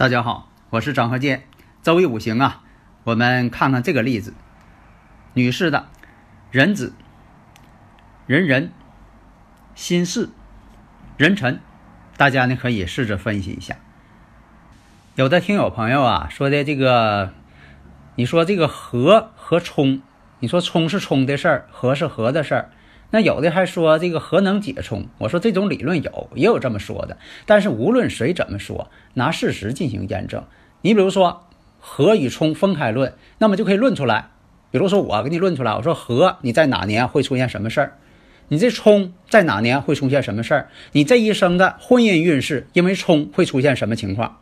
大家好，我是张和建。周易五行啊，我们看看这个例子：女士的壬子、壬人、辛巳、壬辰，大家呢可以试着分析一下。有的听友朋友啊说的这个，你说这个合和冲，你说冲是冲的事儿，合是合的事儿。那有的还说这个核能解冲，我说这种理论有，也有这么说的。但是无论谁怎么说，拿事实进行验证。你比如说核与冲分开论，那么就可以论出来。比如说我给你论出来，我说核你在哪年会出现什么事儿？你这冲在哪年会出现什么事儿？你这一生的婚姻运势因为冲会出现什么情况？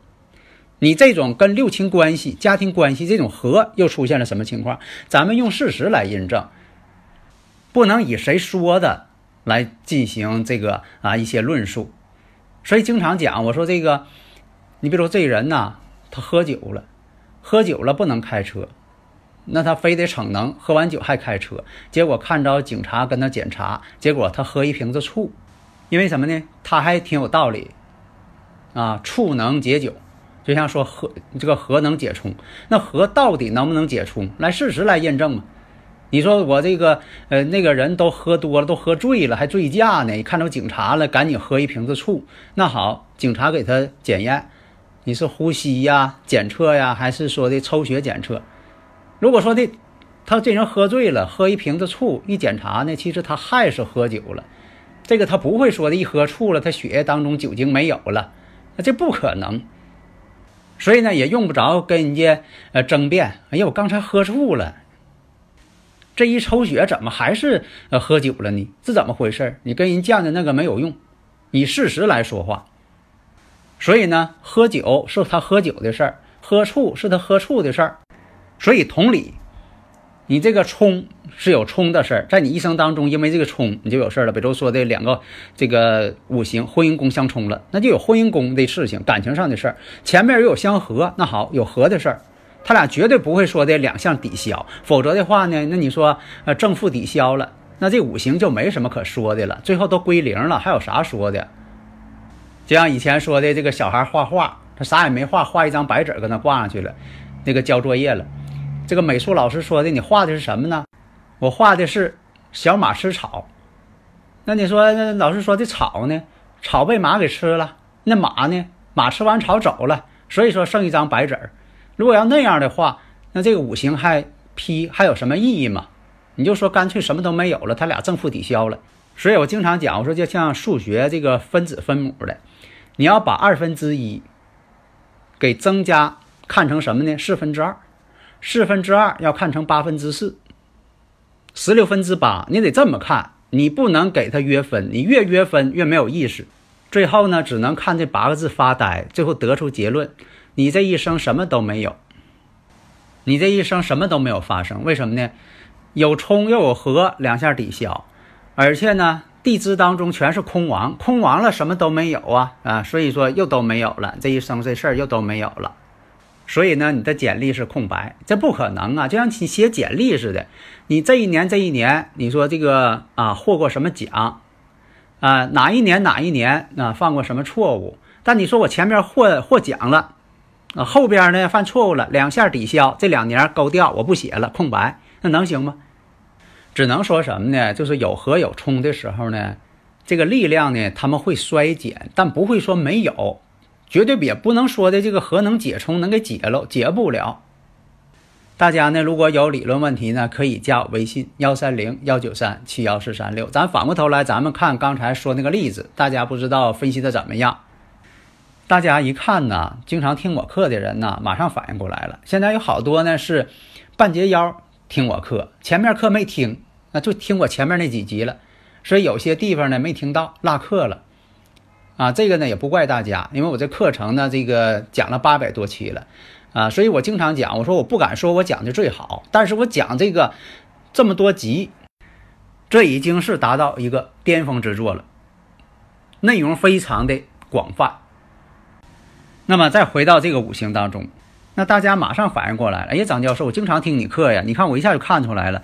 你这种跟六亲关系、家庭关系这种合又出现了什么情况？咱们用事实来印证。不能以谁说的来进行这个啊一些论述，所以经常讲我说这个，你比如说这人呐，他喝酒了，喝酒了不能开车，那他非得逞能，喝完酒还开车，结果看着警察跟他检查，结果他喝一瓶子醋，因为什么呢？他还挺有道理，啊，醋能解酒，就像说喝这个核能解冲，那核到底能不能解冲？来事实来验证嘛。你说我这个呃那个人都喝多了，都喝醉了，还醉驾呢。看着警察了，赶紧喝一瓶子醋。那好，警察给他检验，你是呼吸呀、检测呀，还是说的抽血检测？如果说的他这人喝醉了，喝一瓶子醋，一检查呢，其实他还是喝酒了。这个他不会说的一喝醋了，他血液当中酒精没有了，那这不可能。所以呢，也用不着跟人家呃争辩。哎呀，我刚才喝醋了。这一抽血怎么还是呃喝酒了呢？是怎么回事？你跟人犟的那个没有用，以事实来说话。所以呢，喝酒是他喝酒的事儿，喝醋是他喝醋的事儿。所以同理，你这个冲是有冲的事儿，在你一生当中，因为这个冲你就有事儿了。比如说这两个这个五行婚姻宫相冲了，那就有婚姻宫的事情，感情上的事儿。前面又有相合，那好，有合的事儿。他俩绝对不会说的两项抵消，否则的话呢，那你说呃正负抵消了，那这五行就没什么可说的了，最后都归零了，还有啥说的？就像以前说的，这个小孩画画，他啥也没画，画一张白纸搁那挂上去了，那个交作业了。这个美术老师说的，你画的是什么呢？我画的是小马吃草。那你说那老师说的草呢？草被马给吃了，那马呢？马吃完草走了，所以说剩一张白纸儿。如果要那样的话，那这个五行还批还有什么意义吗？你就说干脆什么都没有了，他俩正负抵消了。所以我经常讲，我说就像数学这个分子分母的，你要把二分之一给增加看成什么呢？四分之二，四分之二要看成八分之四，十六分之八，你得这么看，你不能给它约分，你越约分越没有意思。最后呢，只能看这八个字发呆，最后得出结论。你这一生什么都没有，你这一生什么都没有发生，为什么呢？有冲又有合，两下抵消，而且呢，地支当中全是空亡，空亡了什么都没有啊啊，所以说又都没有了，这一生这事儿又都没有了，所以呢，你的简历是空白，这不可能啊，就像你写简历似的，你这一年这一年，你说这个啊获过什么奖啊？哪一年哪一年啊犯过什么错误？但你说我前面获获奖了。啊，后边呢犯错误了，两下抵消，这两年勾掉，我不写了，空白，那能行吗？只能说什么呢？就是有和有冲的时候呢，这个力量呢他们会衰减，但不会说没有，绝对也不能说的这个和能解冲能给解了，解不了。大家呢如果有理论问题呢，可以加我微信幺三零幺九三七幺四三六。咱反过头来，咱们看刚才说那个例子，大家不知道分析的怎么样？大家一看呢，经常听我课的人呢，马上反应过来了。现在有好多呢是半截腰听我课，前面课没听，那就听我前面那几集了，所以有些地方呢没听到，落课了。啊，这个呢也不怪大家，因为我这课程呢，这个讲了八百多期了，啊，所以我经常讲，我说我不敢说我讲的最好，但是我讲这个这么多集，这已经是达到一个巅峰之作了，内容非常的广泛。那么再回到这个五行当中，那大家马上反应过来了，哎呀，张教授，我经常听你课呀，你看我一下就看出来了，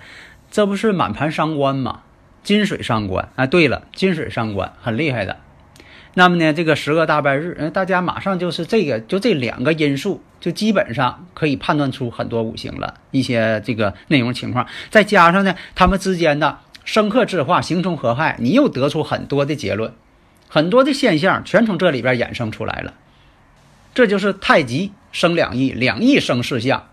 这不是满盘伤官吗？金水伤官，啊，对了，金水伤官很厉害的。那么呢，这个十个大拜日，嗯，大家马上就是这个，就这两个因素，就基本上可以判断出很多五行了一些这个内容情况，再加上呢，他们之间的生克制化、形冲合害，你又得出很多的结论，很多的现象全从这里边衍生出来了。这就是太极生两仪，两仪生四象。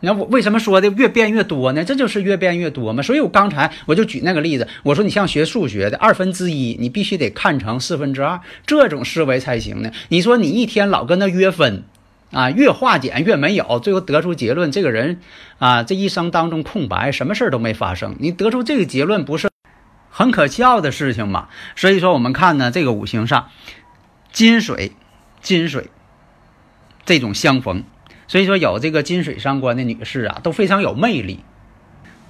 那我为什么说的越变越多呢？这就是越变越多嘛。所以我刚才我就举那个例子，我说你像学数学的二分之一，你必须得看成四分之二，这种思维才行呢。你说你一天老跟那约分，啊，越化简越没有，最后得出结论，这个人啊，这一生当中空白，什么事儿都没发生。你得出这个结论，不是很可笑的事情吗？所以说，我们看呢，这个五行上，金水，金水，这种相逢。所以说，有这个金水伤官的女士啊，都非常有魅力，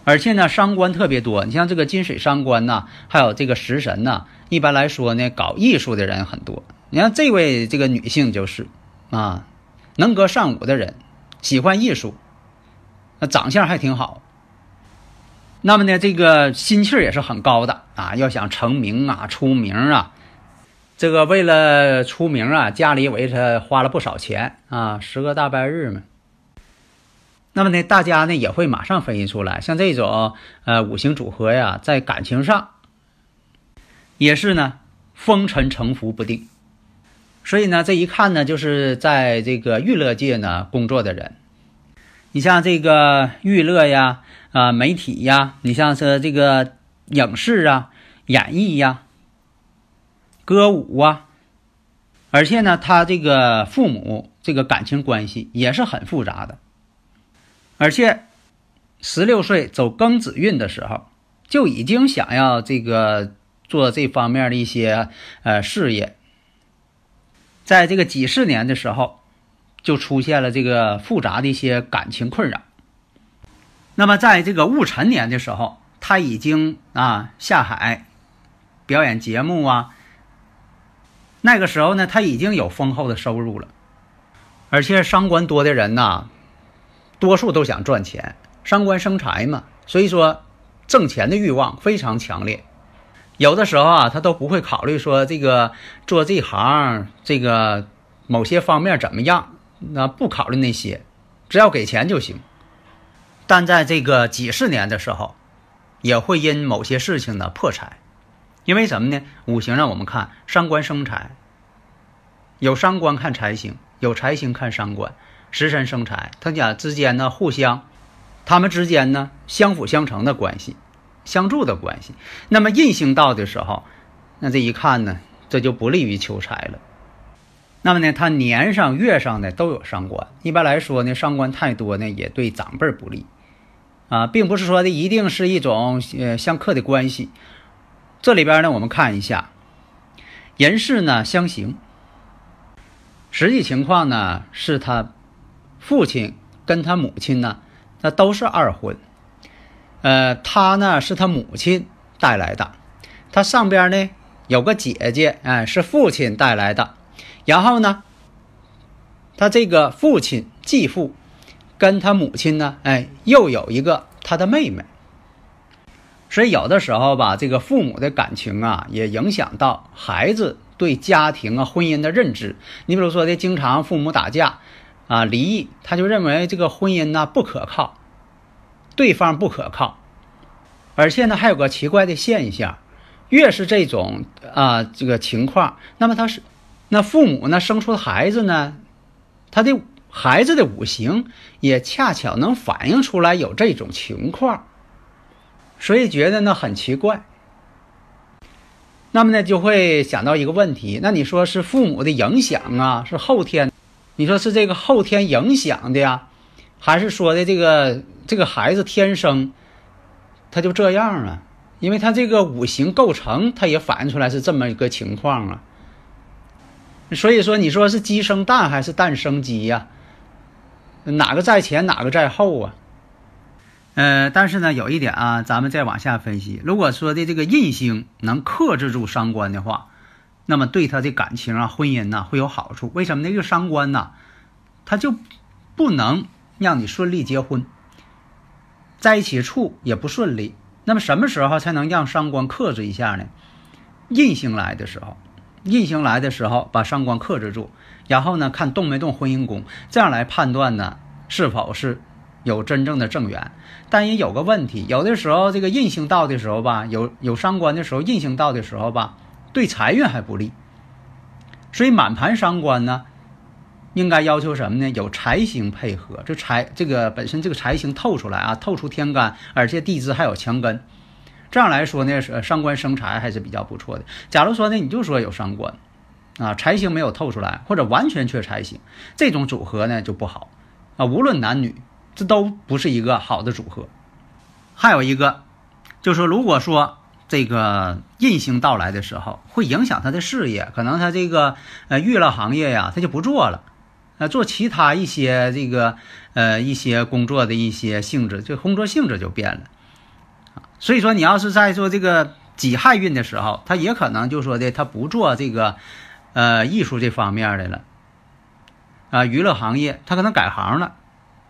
而且呢，伤官特别多。你像这个金水伤官呐，还有这个食神呐，一般来说呢，搞艺术的人很多。你看这位这个女性就是啊，能歌善舞的人，喜欢艺术，那长相还挺好。那么呢，这个心气儿也是很高的啊，要想成名啊、出名啊。这个为了出名啊，家里为他花了不少钱啊，十个大拜日嘛。那么呢，大家呢也会马上分析出来，像这种呃五行组合呀，在感情上也是呢风尘沉浮不定。所以呢，这一看呢，就是在这个娱乐界呢工作的人。你像这个娱乐呀，啊媒体呀，你像是这个影视啊、演艺呀。歌舞啊，而且呢，他这个父母这个感情关系也是很复杂的，而且十六岁走庚子运的时候，就已经想要这个做这方面的一些呃事业，在这个几十年的时候，就出现了这个复杂的一些感情困扰。那么在这个戊辰年的时候，他已经啊下海表演节目啊。那个时候呢，他已经有丰厚的收入了，而且商官多的人呐，多数都想赚钱，商官生财嘛，所以说挣钱的欲望非常强烈。有的时候啊，他都不会考虑说这个做这行这个某些方面怎么样，那不考虑那些，只要给钱就行。但在这个几十年的时候，也会因某些事情呢破财。因为什么呢？五行让我们看伤官生财，有伤官看财星，有财星看伤官，食神生财，他俩之间呢互相，他们之间呢相辅相成的关系，相助的关系。那么印星到的时候，那这一看呢，这就不利于求财了。那么呢，他年上月上呢都有伤官，一般来说呢，伤官太多呢也对长辈不利，啊，并不是说的一定是一种呃相克的关系。这里边呢，我们看一下，人事呢相刑，实际情况呢是他父亲跟他母亲呢，那都是二婚，呃，他呢是他母亲带来的，他上边呢有个姐姐，哎，是父亲带来的，然后呢，他这个父亲继父跟他母亲呢，哎，又有一个他的妹妹。所以有的时候吧，这个父母的感情啊，也影响到孩子对家庭啊、婚姻的认知。你比如说，这经常父母打架，啊，离异，他就认为这个婚姻呢不可靠，对方不可靠。而且呢，还有个奇怪的现象，越是这种啊这个情况，那么他是那父母呢生出的孩子呢，他的孩子的五行也恰巧能反映出来有这种情况。所以觉得呢很奇怪，那么呢就会想到一个问题，那你说是父母的影响啊，是后天，你说是这个后天影响的呀，还是说的这个这个孩子天生他就这样啊？因为他这个五行构成，他也反映出来是这么一个情况啊。所以说，你说是鸡生蛋还是蛋生鸡呀？哪个在前，哪个在后啊？呃，但是呢，有一点啊，咱们再往下分析。如果说的这个印星能克制住伤官的话，那么对他的感情啊、婚姻呐会有好处。为什么呢？这个伤官呐，他就不能让你顺利结婚，在一起处也不顺利。那么什么时候才能让伤官克制一下呢？印星来的时候，印星来的时候把伤官克制住，然后呢看动没动婚姻宫，这样来判断呢是否是。有真正的正缘，但也有个问题，有的时候这个印星到的时候吧，有有伤官的时候，印星到的时候吧，对财运还不利。所以满盘伤官呢，应该要求什么呢？有财星配合，这财这个本身这个财星透出来啊，透出天干，而且地支还有强根，这样来说呢，伤官生财还是比较不错的。假如说呢，你就说有伤官，啊，财星没有透出来，或者完全缺财星，这种组合呢就不好啊，无论男女。这都不是一个好的组合。还有一个，就是，如果说这个印星到来的时候，会影响他的事业，可能他这个呃娱乐行业呀，他就不做了，呃，做其他一些这个呃一些工作的一些性质，就工作性质就变了。所以说，你要是在做这个己亥运的时候，他也可能就说的他不做这个呃艺术这方面的了，啊，娱乐行业他可能改行了。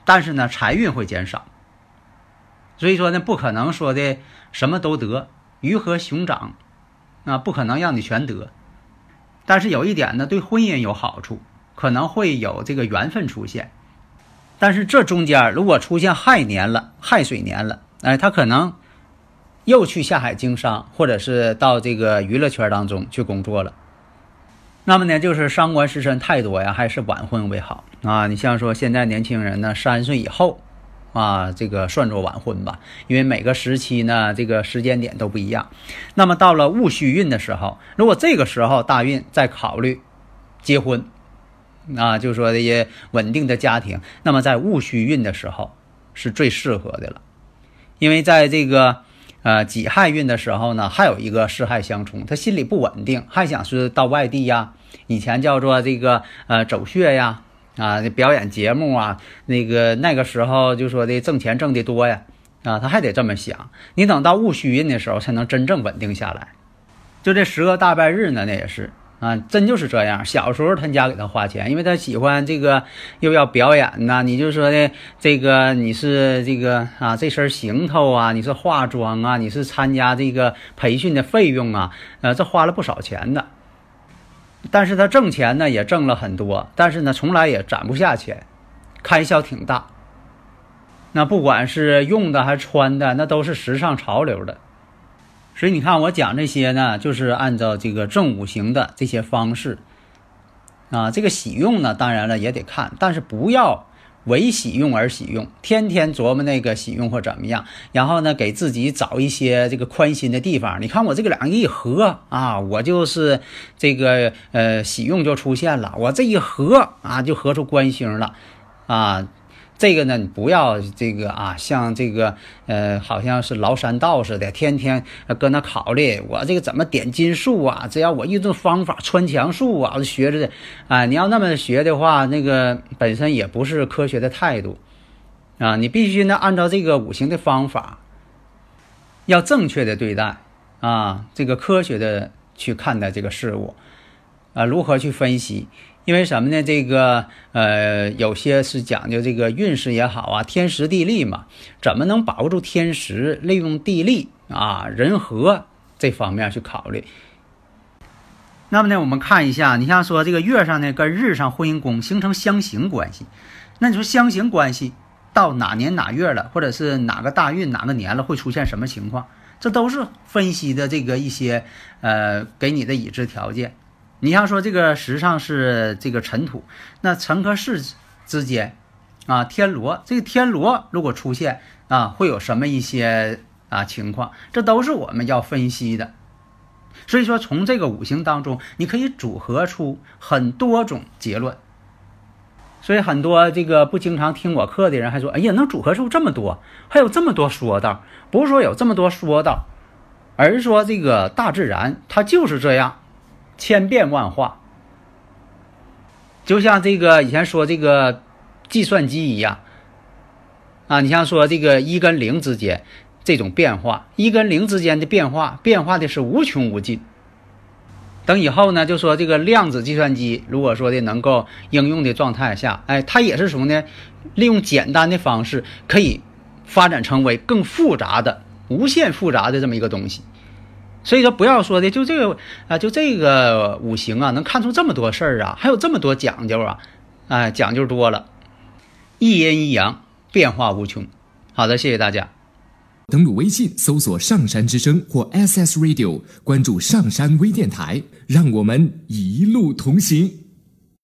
但是呢，财运会减少，所以说呢，不可能说的什么都得，鱼和熊掌，啊，不可能让你全得。但是有一点呢，对婚姻有好处，可能会有这个缘分出现。但是这中间如果出现亥年了，亥水年了，哎，他可能又去下海经商，或者是到这个娱乐圈当中去工作了。那么呢，就是伤官食神太多呀，还是晚婚为好啊？你像说现在年轻人呢，三十岁以后，啊，这个算作晚婚吧，因为每个时期呢，这个时间点都不一样。那么到了戊戌运的时候，如果这个时候大运再考虑结婚，啊，就说这些稳定的家庭，那么在戊戌运的时候是最适合的了，因为在这个。呃，己亥运的时候呢，还有一个四亥相冲，他心里不稳定，还想是到外地呀，以前叫做这个呃走穴呀，啊，表演节目啊，那个那个时候就说的挣钱挣的多呀，啊，他还得这么想。你等到戊戌运的时候，才能真正稳定下来。就这十个大拜日呢，那也是。啊，真就是这样。小时候他家给他花钱，因为他喜欢这个，又要表演呐。你就说的这个，你是这个啊，这身行头啊，你是化妆啊，你是参加这个培训的费用啊，呃，这花了不少钱的。但是他挣钱呢，也挣了很多，但是呢，从来也攒不下钱，开销挺大。那不管是用的还是穿的，那都是时尚潮流的。所以你看，我讲这些呢，就是按照这个正五行的这些方式啊。这个喜用呢，当然了也得看，但是不要为喜用而喜用，天天琢磨那个喜用或怎么样，然后呢给自己找一些这个宽心的地方。你看我这个两个一合啊，我就是这个呃喜用就出现了，我这一合啊就合出官星了啊。这个呢，你不要这个啊，像这个呃，好像是崂山道似的，天天搁那考虑我这个怎么点金术啊？只要我用这方法穿墙术啊，学着的啊。你要那么学的话，那个本身也不是科学的态度啊。你必须呢，按照这个五行的方法，要正确的对待啊，这个科学的去看待这个事物啊，如何去分析？因为什么呢？这个呃，有些是讲究这个运势也好啊，天时地利嘛，怎么能把握住天时，利用地利啊，人和这方面去考虑。那么呢，我们看一下，你像说这个月上呢，跟日上婚姻宫形成相刑关系，那你说相刑关系到哪年哪月了，或者是哪个大运哪个年了，会出现什么情况？这都是分析的这个一些呃，给你的已知条件。你像说这个石上是这个尘土，那尘和巳之间，啊天罗，这个天罗如果出现啊，会有什么一些啊情况？这都是我们要分析的。所以说，从这个五行当中，你可以组合出很多种结论。所以很多这个不经常听我课的人还说：“哎呀，能组合出这么多，还有这么多说道。”不是说有这么多说道，而是说这个大自然它就是这样，千变万化。就像这个以前说这个计算机一样啊，你像说这个一跟零之间这种变化，一跟零之间的变化，变化的是无穷无尽。等以后呢，就说这个量子计算机，如果说的能够应用的状态下，哎，它也是什么呢？利用简单的方式，可以发展成为更复杂的、无限复杂的这么一个东西。所以说，不要说的就这个啊，就这个五行啊，能看出这么多事儿啊，还有这么多讲究啊，哎，讲究多了，一阴一阳，变化无穷。好的，谢谢大家。登录微信搜索“上山之声”或 “SS Radio”，关注上山微电台，让我们一路同行。